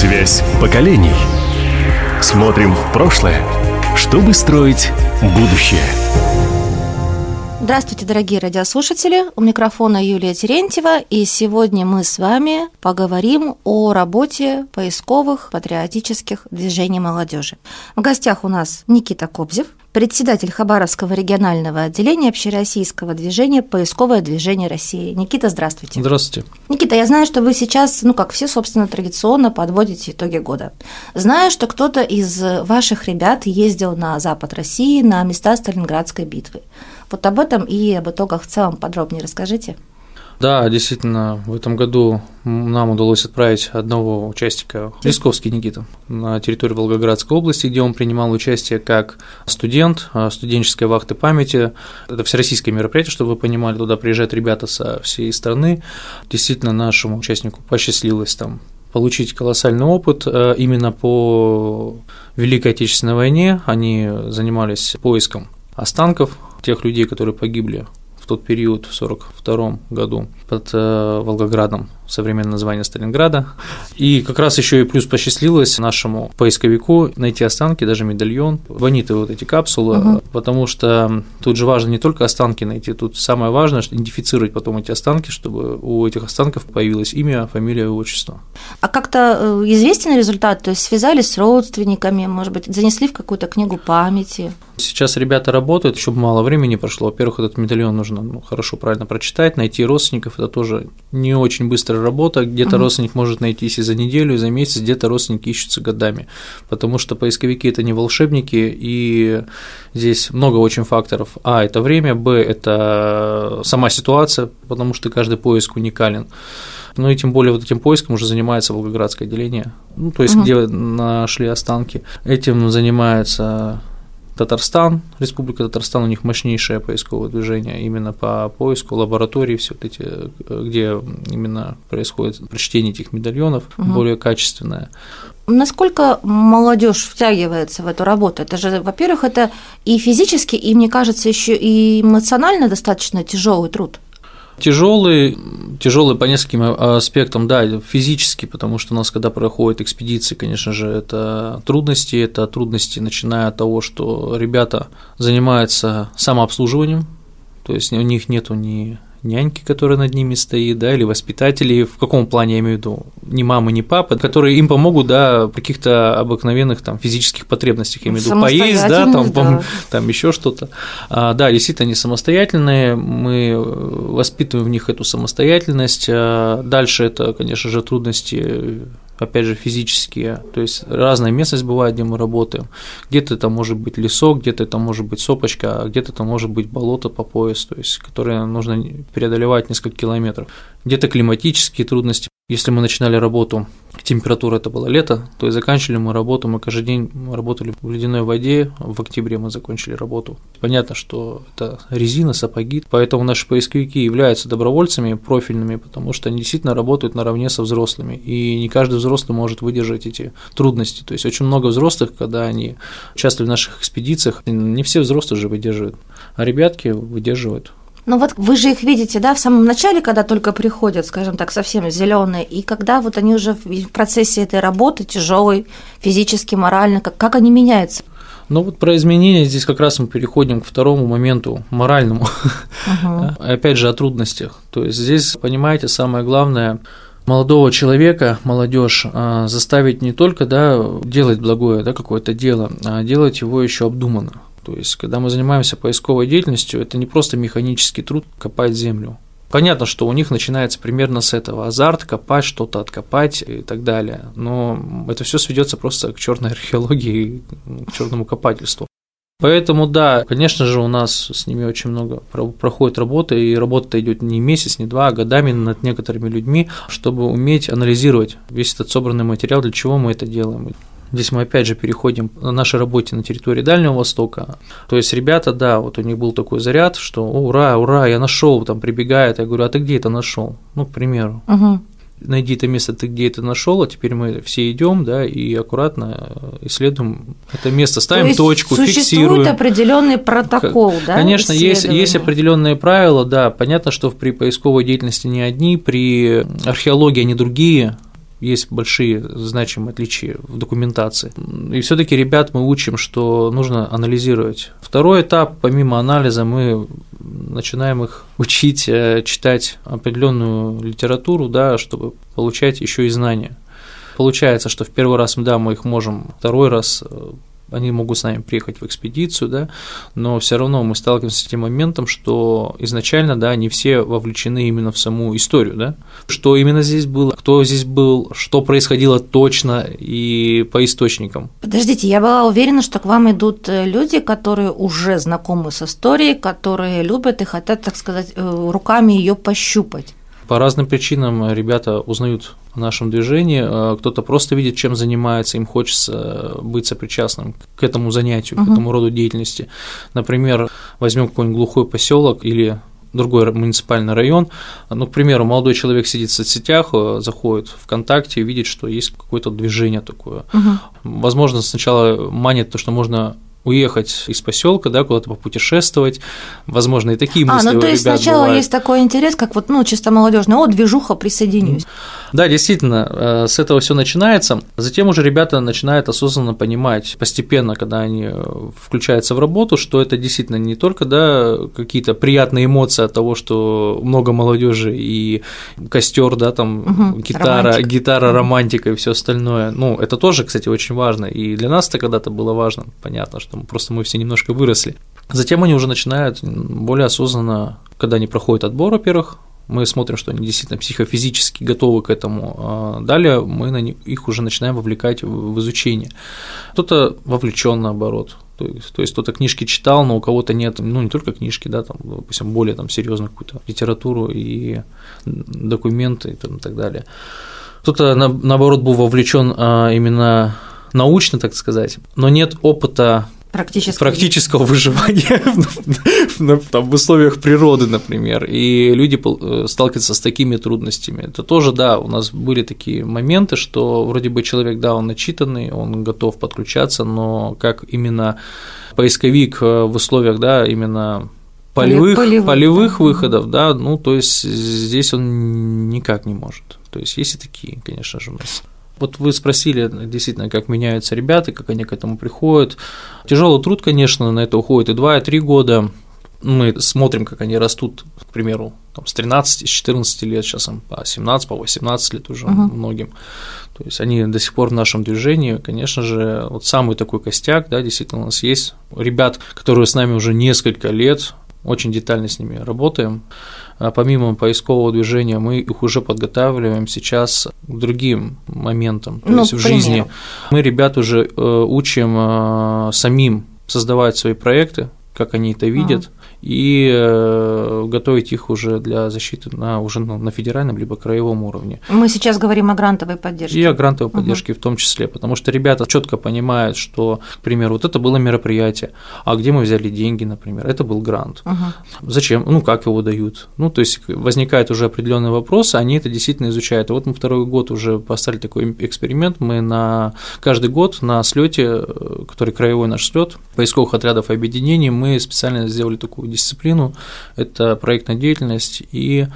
Связь поколений. Смотрим в прошлое, чтобы строить будущее. Здравствуйте, дорогие радиослушатели! У микрофона Юлия Терентьева, и сегодня мы с вами поговорим о работе поисковых патриотических движений молодежи. В гостях у нас Никита Кобзев, председатель Хабаровского регионального отделения общероссийского движения «Поисковое движение России». Никита, здравствуйте. Здравствуйте. Никита, я знаю, что вы сейчас, ну, как все, собственно, традиционно подводите итоги года. Знаю, что кто-то из ваших ребят ездил на запад России, на места Сталинградской битвы. Вот об этом и об итогах в целом подробнее расскажите. Да, действительно, в этом году нам удалось отправить одного участника, Лисковский Никита, на территорию Волгоградской области, где он принимал участие как студент а, студенческой вахты памяти. Это всероссийское мероприятие, чтобы вы понимали, туда приезжают ребята со всей страны. Действительно, нашему участнику посчастливилось там получить колоссальный опыт а, именно по Великой Отечественной войне. Они занимались поиском останков тех людей, которые погибли тот период, в 1942 году, под э, Волгоградом, современное название Сталинграда. И как раз еще и плюс посчастливилось нашему поисковику найти останки, даже медальон, бониты вот эти капсулы, угу. потому что тут же важно не только останки найти, тут самое важное идентифицировать потом эти останки, чтобы у этих останков появилось имя, фамилия и отчество. А как-то э, известен результат? То есть связались с родственниками, может быть, занесли в какую-то книгу памяти? Сейчас ребята работают, еще мало времени прошло. Во-первых, этот медальон нужно ну, хорошо, правильно прочитать, найти родственников. Это тоже не очень быстрая работа. Где-то угу. родственник может найтись и за неделю, и за месяц, где-то родственники ищутся годами. Потому что поисковики – это не волшебники, и здесь много очень факторов. А – это время, б – это сама ситуация, потому что каждый поиск уникален. Ну и тем более вот этим поиском уже занимается Волгоградское отделение, ну, то есть угу. где нашли останки. Этим занимается Татарстан, Республика Татарстан, у них мощнейшее поисковое движение именно по поиску лабораторий, все вот эти, где именно происходит прочтение этих медальонов, угу. более качественное. Насколько молодежь втягивается в эту работу? Это же, во-первых, это и физически, и, мне кажется, еще и эмоционально достаточно тяжелый труд. Тяжелый, тяжелый по нескольким аспектам, да, физически, потому что у нас, когда проходят экспедиции, конечно же, это трудности, это трудности, начиная от того, что ребята занимаются самообслуживанием, то есть у них нету ни няньки, которая над ними стоит, да, или воспитатели, в каком плане я имею в виду, ни мамы, ни папы, которые им помогут, да, в каких-то обыкновенных там физических потребностях, я имею в виду поесть, да, там, да. там еще что-то. А, да, действительно, они самостоятельные, мы воспитываем в них эту самостоятельность. А дальше это, конечно же, трудности опять же, физические, то есть разная местность бывает, где мы работаем, где-то это может быть лесок, где-то это может быть сопочка, а где-то это может быть болото по пояс, то есть, которые нужно преодолевать несколько километров, где-то климатические трудности, если мы начинали работу, температура это было лето, то и заканчивали мы работу, мы каждый день работали в ледяной воде, в октябре мы закончили работу. Понятно, что это резина, сапоги, поэтому наши поисковики являются добровольцами профильными, потому что они действительно работают наравне со взрослыми, и не каждый взрослый может выдержать эти трудности. То есть очень много взрослых, когда они участвовали в наших экспедициях, не все взрослые же выдерживают, а ребятки выдерживают. Ну вот вы же их видите, да, в самом начале, когда только приходят, скажем так, совсем зеленые, и когда вот они уже в процессе этой работы тяжелой, физически, морально, как, как они меняются? Ну вот про изменения здесь как раз мы переходим к второму моменту, моральному. Uh-huh. Опять же о трудностях. То есть здесь, понимаете, самое главное молодого человека, молодежь а, заставить не только да, делать благое да, какое-то дело, а делать его еще обдуманно. То есть, когда мы занимаемся поисковой деятельностью, это не просто механический труд копать землю. Понятно, что у них начинается примерно с этого азарт, копать, что-то откопать и так далее. Но это все сведется просто к черной археологии, к черному копательству. Поэтому да, конечно же, у нас с ними очень много проходит работы, и работа идет не месяц, не два, а годами над некоторыми людьми, чтобы уметь анализировать весь этот собранный материал, для чего мы это делаем. Здесь мы опять же переходим на нашей работе на территории Дальнего Востока. То есть ребята, да, вот у них был такой заряд, что ура, ура, я нашел, там прибегает, я говорю, а ты где это нашел? Ну, к примеру. Угу найди это место, ты где это нашел, а теперь мы все идем, да, и аккуратно исследуем это место, ставим То есть точку, существует фиксируем. Существует определенный протокол, да? Конечно, есть, есть определенные правила, да. Понятно, что при поисковой деятельности не одни, при археологии они другие, есть большие значимые отличия в документации. И все-таки ребят мы учим, что нужно анализировать. Второй этап, помимо анализа, мы начинаем их учить э, читать определенную литературу, да, чтобы получать еще и знания. Получается, что в первый раз, да, мы их можем, второй раз э, они могут с нами приехать в экспедицию, да, но все равно мы сталкиваемся с тем моментом, что изначально, да, не все вовлечены именно в саму историю, да, что именно здесь было, кто здесь был, что происходило точно и по источникам. Подождите, я была уверена, что к вам идут э, люди, которые уже знакомы с историей, которые любят и хотят, так сказать, э, руками ее пощупать. По разным причинам ребята узнают о нашем движении, э, кто-то просто видит, чем занимается, им хочется быть сопричастным к этому занятию, угу. к этому роду деятельности. Например, возьмем какой-нибудь глухой поселок или другой муниципальный район. Ну, к примеру, молодой человек сидит в соцсетях, э, заходит в ВКонтакте и видит, что есть какое-то движение такое. Угу. Возможно, сначала манит то, что можно уехать из поселка, да, куда-то попутешествовать, возможно, и такие мысли. А, ну то есть сначала бывают. есть такой интерес, как вот, ну, чисто молодежный, о, движуха, присоединюсь. Да, действительно, э, с этого все начинается. Затем уже ребята начинают осознанно понимать постепенно, когда они э, включаются в работу, что это действительно не только да, какие-то приятные эмоции от того, что много молодежи и костер, да, там угу, гитара, романтика. гитара, романтика и все остальное. Ну, это тоже, кстати, очень важно. И для нас это когда-то было важно, понятно, что просто мы все немножко выросли. Затем они уже начинают более осознанно, когда они проходят отбор, во-первых, мы смотрим, что они действительно психофизически готовы к этому. А далее мы на их уже начинаем вовлекать в изучение. Кто-то вовлечен наоборот, то есть, то есть кто-то книжки читал, но у кого-то нет, ну не только книжки, да, там, допустим, более там серьезную какую-то литературу и документы и, там, и так далее. Кто-то наоборот был вовлечен а, именно научно, так сказать, но нет опыта Практического, практического выживания в, условиях природы, например, и люди э, сталкиваются с такими трудностями. Это тоже, да, у нас были такие моменты, что вроде бы человек, да, он начитанный, он готов подключаться, но как именно поисковик э, в условиях, да, именно полевых, полевых, полевых выходов, да, ну, то есть здесь он никак не может. То есть есть и такие, конечно же, у нас. Вот вы спросили действительно, как меняются ребята, как они к этому приходят. Тяжелый труд, конечно, на это уходит и 2, и 3 года. Мы смотрим, как они растут, к примеру, там, с 13, с 14 лет, сейчас им по 17, по 18 лет уже uh-huh. многим. То есть они до сих пор в нашем движении, конечно же, вот самый такой костяк, да, действительно у нас есть ребят, которые с нами уже несколько лет, очень детально с ними работаем. А помимо поискового движения мы их уже подготавливаем сейчас к другим моментам, то ну, есть в жизни. Мы ребят уже э, учим э, самим создавать свои проекты, как они это видят, и э, готовить их уже для защиты на, уже на федеральном либо краевом уровне. Мы сейчас говорим о грантовой поддержке. И о грантовой поддержке угу. в том числе, потому что ребята четко понимают, что, к примеру, вот это было мероприятие, а где мы взяли деньги, например, это был грант. Угу. Зачем? Ну, как его дают? Ну, то есть возникают уже определенные вопросы, они это действительно изучают. И вот мы второй год уже поставили такой эксперимент, мы на каждый год на слете, э, который краевой наш слет поисковых отрядов и объединений, мы специально сделали такую дисциплину – это проектная деятельность и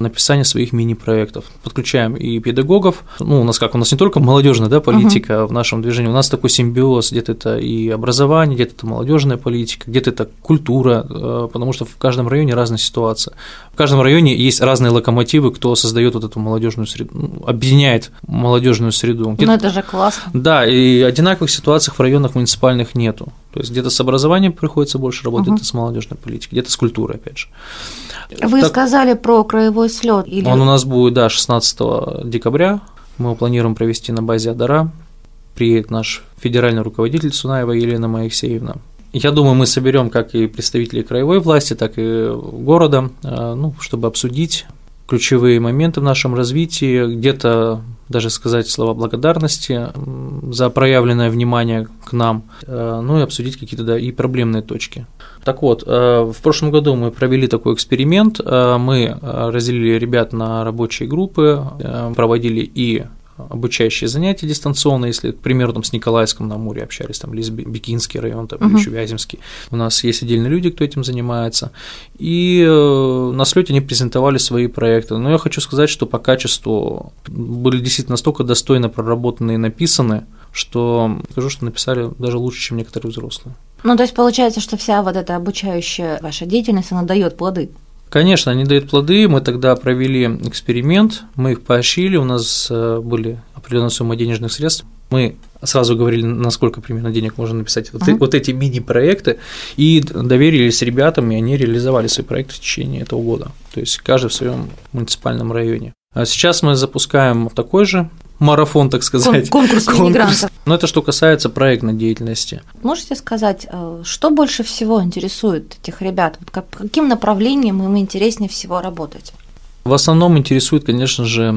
написание своих мини-проектов. Подключаем и педагогов. Ну, у нас как, у нас не только молодежная да, политика uh-huh. в нашем движении, у нас такой симбиоз, где-то это и образование, где-то это молодежная политика, где-то это культура, э, потому что в каждом районе разная ситуация. В каждом районе есть разные локомотивы, кто создает вот эту молодежную среду, ну, объединяет молодежную среду. Ну, это же классно. Да, и одинаковых ситуаций в районах муниципальных нету. То есть где-то с образованием приходится больше работать, uh-huh. где-то с молодежной политикой, где-то с культурой, опять же. Вы так, сказали про краевой слет. Или... Он у нас будет, да, 16 декабря. Мы его планируем провести на базе Адара. Приедет наш федеральный руководитель Сунаева Елена Моисеевна. Я думаю, мы соберем как и представителей краевой власти, так и города, э, ну, чтобы обсудить ключевые моменты в нашем развитии, где-то даже сказать слова благодарности за проявленное внимание к нам, э, ну и обсудить какие-то да, и проблемные точки. Так вот, э, в прошлом году мы провели такой эксперимент, э, мы разделили ребят на рабочие группы, проводили и обучающие занятия дистанционно, если, к примеру, там с Николаевском на Амуре общались, там, Бикинский район, там, uh-huh. или еще Вяземский. У нас есть отдельные люди, кто этим занимается. И э, на слете они презентовали свои проекты. Но я хочу сказать, что по качеству были действительно настолько достойно проработаны и написаны, что скажу, что написали даже лучше, чем некоторые взрослые. Ну, то есть получается, что вся вот эта обучающая ваша деятельность, она дает плоды. Конечно, они дают плоды. Мы тогда провели эксперимент, мы их поощрили, у нас э, были определенная сумма денежных средств. Мы сразу говорили, насколько примерно денег можно написать вот, uh-huh. вот эти мини-проекты, и доверились ребятам, и они реализовали свои проекты в течение этого года. То есть каждый в своем муниципальном районе. А сейчас мы запускаем такой же марафон, так сказать. Конкурс, конкурс. мигрантов. Но это что касается проектной деятельности. Можете сказать, э, что больше всего интересует этих ребят? Каким направлением им интереснее всего работать? В основном интересует, конечно же,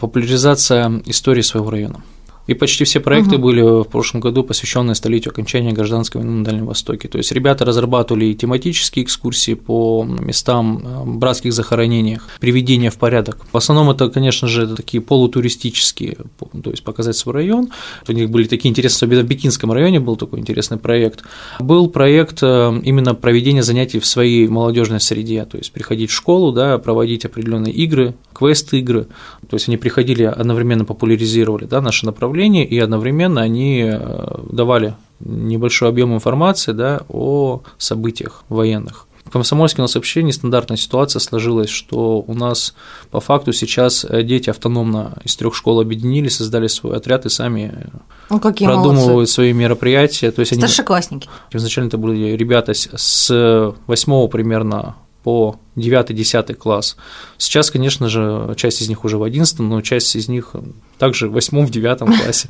популяризация истории своего района. И почти все проекты угу. были в прошлом году посвященные столетию окончания гражданской войны на Дальнем Востоке. То есть ребята разрабатывали тематические экскурсии по местам э, братских захоронениях, приведение в порядок. В основном это, конечно же, такие полутуристические, то есть показать свой район. У них были такие интересные, особенно в Бикинском районе был такой интересный проект. Был проект э, именно проведения занятий в своей молодежной среде, то есть приходить в школу, да, проводить определенные игры, квест-игры. То есть они приходили, одновременно популяризировали да, наше направление, и одновременно они э, давали небольшой объем информации да, о событиях военных. В Комсомольске у нас вообще нестандартная ситуация сложилась, что у нас по факту сейчас дети автономно из трех школ объединились, создали свой отряд и сами ну, какие продумывают молодцы. свои мероприятия. То есть Старшеклассники. Они, изначально это были ребята с восьмого примерно по 9-10 класс. Сейчас, конечно же, часть из них уже в 11, но часть из них также в 8 в 9 классе.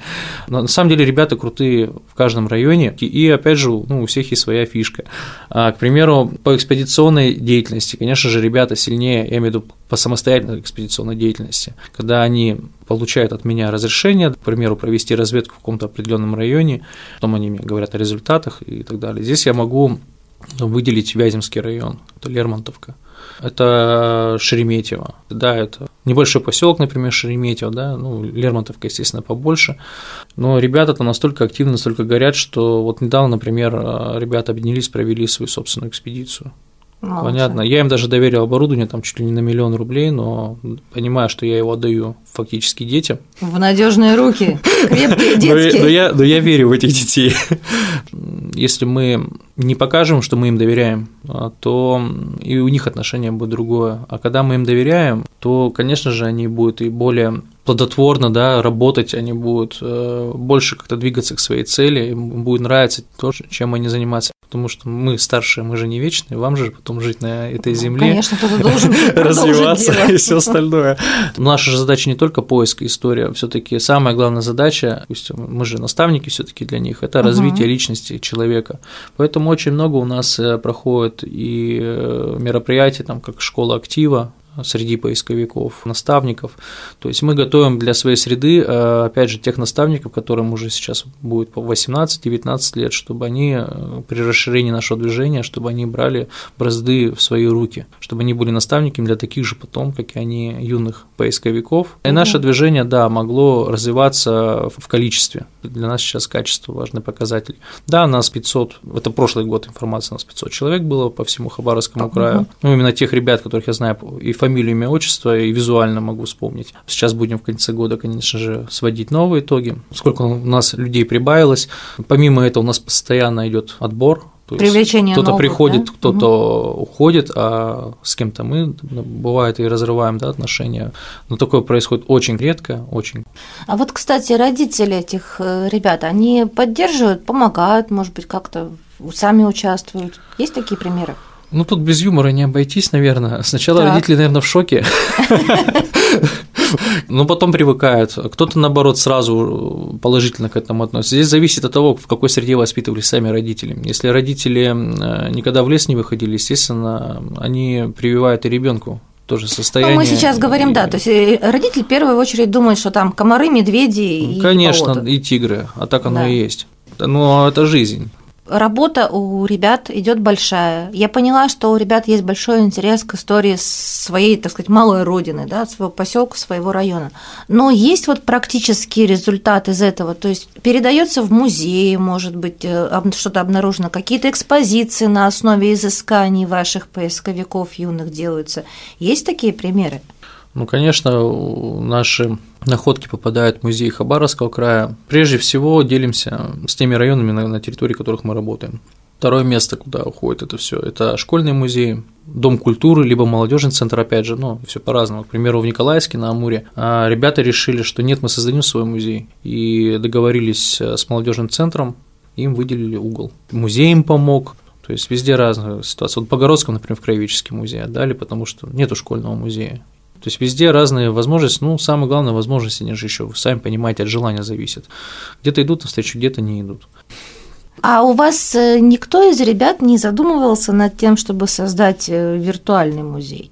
Но на самом деле ребята крутые в каждом районе, и опять же, ну, у всех есть своя фишка. А, к примеру, по экспедиционной деятельности, конечно же, ребята сильнее, я имею в виду по самостоятельной экспедиционной деятельности, когда они получают от меня разрешение, к примеру, провести разведку в каком-то определенном районе, потом они мне говорят о результатах и так далее. Здесь я могу выделить Вяземский район, это Лермонтовка, это Шереметьево, да, это небольшой поселок, например, Шереметьево, да, ну, Лермонтовка, естественно, побольше, но ребята там настолько активны, настолько горят, что вот недавно, например, ребята объединились, провели свою собственную экспедицию, Молодцы. Понятно. Я им даже доверил оборудование там чуть ли не на миллион рублей, но понимаю, что я его отдаю фактически детям. В надежные руки, крепкие детские. Но я, но я верю в этих детей. Если мы не покажем, что мы им доверяем, а, то и у них отношение будет другое. А когда мы им доверяем, то, конечно же, они будут и более плодотворно да, работать, они будут э, больше как-то двигаться к своей цели, им будет нравиться то, чем они занимаются потому что мы старшие, мы же не вечные, вам же потом жить на этой ну, земле, конечно, должен развиваться и все остальное. Наша же задача не только поиск истории, все таки самая главная задача, мы же наставники все таки для них, это развитие личности человека. Поэтому очень много у нас э, проходит и э, мероприятий, там, как школа актива, среди поисковиков, наставников. То есть мы готовим для своей среды, э, опять же, тех наставников, которым уже сейчас будет по 18-19 лет, чтобы они э, при расширении нашего движения, чтобы они брали бразды в свои руки, чтобы они были наставниками для таких же потом, как и они, юных поисковиков. И наше движение, да, могло развиваться в количестве. Для нас сейчас качество важный показатель. Да, нас 500, это прошлый год информация, у нас 500 человек было по всему Хабаровскому краю. Ну, именно тех ребят, которых я знаю и фамилию, имя, отчество и визуально могу вспомнить. Сейчас будем в конце года, конечно же, сводить новые итоги. Сколько у нас людей прибавилось. Помимо этого у нас постоянно идет отбор то Привлечение кто-то приходит, да? кто-то угу. уходит, а с кем-то мы, ну, бывает, и разрываем да, отношения. Но такое происходит очень редко, очень. А вот, кстати, родители этих э, ребят, они поддерживают, помогают, может быть, как-то сами участвуют. Есть такие примеры? Ну, тут без юмора не обойтись, наверное. Сначала так. родители, наверное, в шоке. Но потом привыкают. Кто-то, наоборот, сразу положительно к этому относится. Здесь зависит от того, в какой среде воспитывались сами родители. Если родители никогда в лес не выходили, естественно, они прививают и ребенку тоже состояние. Ну, мы сейчас говорим, да, то есть э, родители в первую очередь думают, что там комары, медведи и Конечно, и тигры, а так оно да. и есть. Ну, это жизнь работа у ребят идет большая. Я поняла, что у ребят есть большой интерес к истории своей, так сказать, малой родины, да, своего поселка, своего района. Но есть вот практический результат из этого, то есть передается в музей, может быть, э, что-то обнаружено, какие-то экспозиции на основе изысканий ваших поисковиков юных делаются. Есть такие примеры? Ну, конечно, наши находки попадают в музей Хабаровского края. Прежде всего делимся с теми районами, на территории которых мы работаем. Второе место, куда уходит это все, это школьный музей, дом культуры, либо молодежный центр, опять же, ну, все по-разному. К примеру, в Николаевске на Амуре а, ребята решили, что нет, мы создадим свой музей, и договорились с молодежным центром, им выделили угол. Музей им помог, то есть везде разная ситуация. Вот по Городскому, например, в Краеведческий музей отдали, потому что нету школьного музея. То есть везде разные возможности, ну, самое главное, возможности, они же еще, вы сами понимаете, от желания зависит. Где-то идут навстречу, где-то не идут. А у вас э, никто из ребят не задумывался над тем, чтобы создать э, виртуальный музей?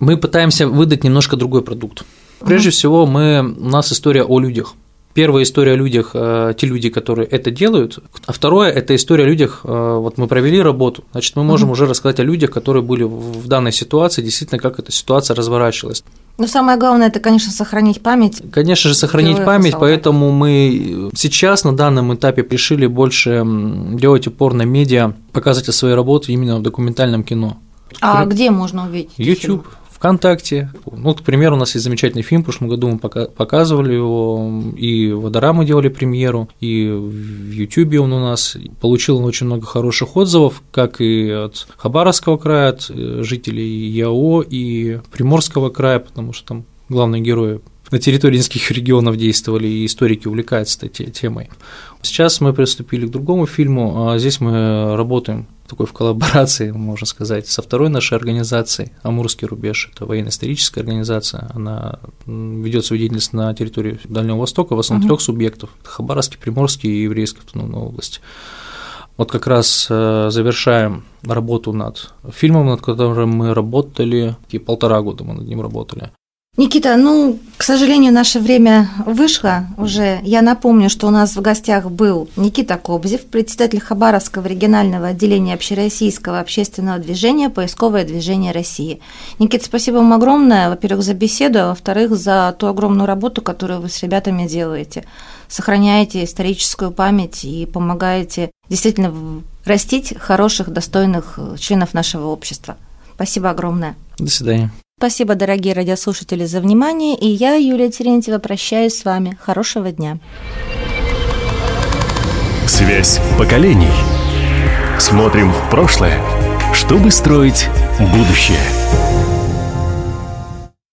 Мы пытаемся выдать немножко другой продукт. Прежде угу. всего, мы, у нас история о людях. Первая история о людях, э, те люди, которые это делают, а второе – это история о людях, э, вот мы провели работу, значит, мы можем угу. уже рассказать о людях, которые были в данной ситуации, действительно, как эта ситуация разворачивалась. Но самое главное это, конечно, сохранить память. Конечно же, сохранить память, поэтому мы сейчас на данном этапе решили больше делать упор на медиа, показывать свои работы именно в документальном кино. А где можно увидеть? YouTube. ВКонтакте. Ну, к примеру, у нас есть замечательный фильм, в прошлом году мы показывали его, и в мы делали премьеру, и в Ютубе он у нас. Получил он очень много хороших отзывов, как и от Хабаровского края, от э, жителей ЯО и Приморского края, потому что там главные герои на территории нескольких регионов действовали, и историки увлекаются этой темой. Сейчас мы приступили к другому фильму, а здесь мы работаем такой в коллаборации, можно сказать, со второй нашей организацией «Амурский рубеж». Это военно-историческая организация, она ведет свою деятельность на территории Дальнего Востока, в основном угу. трех субъектов – Хабаровский, Приморский и Еврейская автономная область. Вот как раз э, завершаем работу над фильмом, над которым мы работали, и полтора года мы над ним работали. Никита, ну, к сожалению, наше время вышло уже. Я напомню, что у нас в гостях был Никита Кобзев, председатель Хабаровского регионального отделения общероссийского общественного движения «Поисковое движение России». Никита, спасибо вам огромное, во-первых, за беседу, а во-вторых, за ту огромную работу, которую вы с ребятами делаете. Сохраняете историческую память и помогаете действительно растить хороших, достойных членов нашего общества. Спасибо огромное. До свидания. Спасибо, дорогие радиослушатели, за внимание. И я, Юлия Терентьева, прощаюсь с вами. Хорошего дня. Связь поколений. Смотрим в прошлое, чтобы строить будущее.